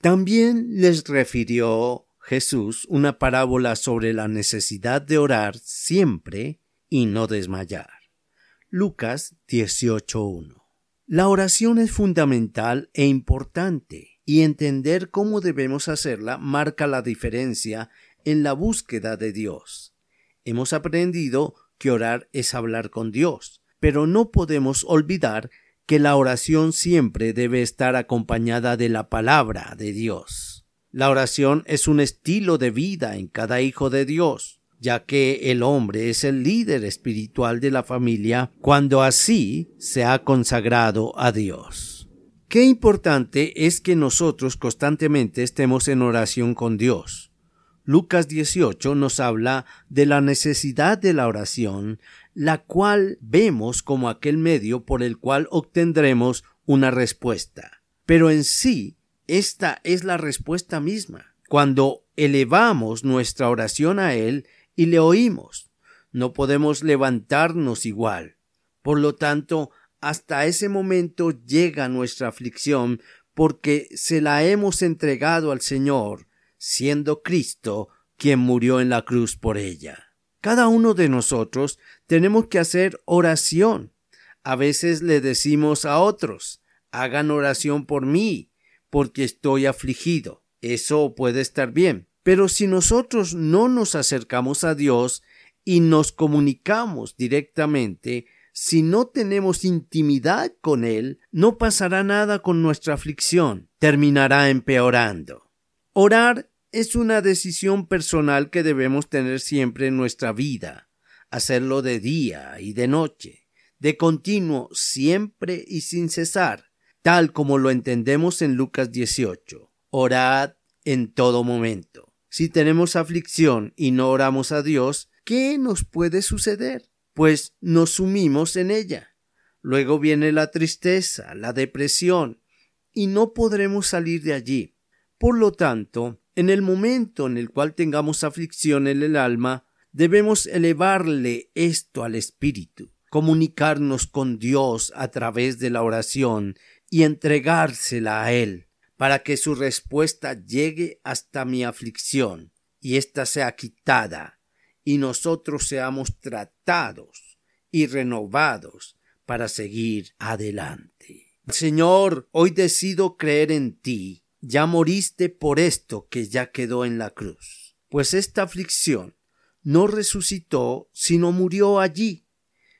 También les refirió Jesús una parábola sobre la necesidad de orar siempre y no desmayar. Lucas 18.1. La oración es fundamental e importante, y entender cómo debemos hacerla marca la diferencia en la búsqueda de Dios. Hemos aprendido que orar es hablar con Dios, pero no podemos olvidar que la oración siempre debe estar acompañada de la palabra de Dios. La oración es un estilo de vida en cada hijo de Dios, ya que el hombre es el líder espiritual de la familia cuando así se ha consagrado a Dios. Qué importante es que nosotros constantemente estemos en oración con Dios. Lucas 18 nos habla de la necesidad de la oración la cual vemos como aquel medio por el cual obtendremos una respuesta. Pero en sí, esta es la respuesta misma. Cuando elevamos nuestra oración a Él y le oímos, no podemos levantarnos igual. Por lo tanto, hasta ese momento llega nuestra aflicción porque se la hemos entregado al Señor, siendo Cristo quien murió en la cruz por ella. Cada uno de nosotros tenemos que hacer oración. A veces le decimos a otros, hagan oración por mí, porque estoy afligido. Eso puede estar bien. Pero si nosotros no nos acercamos a Dios y nos comunicamos directamente, si no tenemos intimidad con Él, no pasará nada con nuestra aflicción, terminará empeorando. Orar es una decisión personal que debemos tener siempre en nuestra vida, hacerlo de día y de noche, de continuo, siempre y sin cesar, tal como lo entendemos en Lucas 18. Orad en todo momento. Si tenemos aflicción y no oramos a Dios, ¿qué nos puede suceder? Pues nos sumimos en ella. Luego viene la tristeza, la depresión, y no podremos salir de allí. Por lo tanto, en el momento en el cual tengamos aflicción en el alma, debemos elevarle esto al Espíritu, comunicarnos con Dios a través de la oración y entregársela a Él, para que su respuesta llegue hasta mi aflicción y ésta sea quitada, y nosotros seamos tratados y renovados para seguir adelante. Señor, hoy decido creer en ti ya moriste por esto que ya quedó en la cruz. Pues esta aflicción no resucitó, sino murió allí.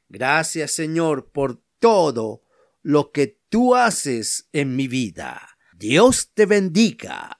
Gracias, Señor, por todo lo que tú haces en mi vida. Dios te bendiga.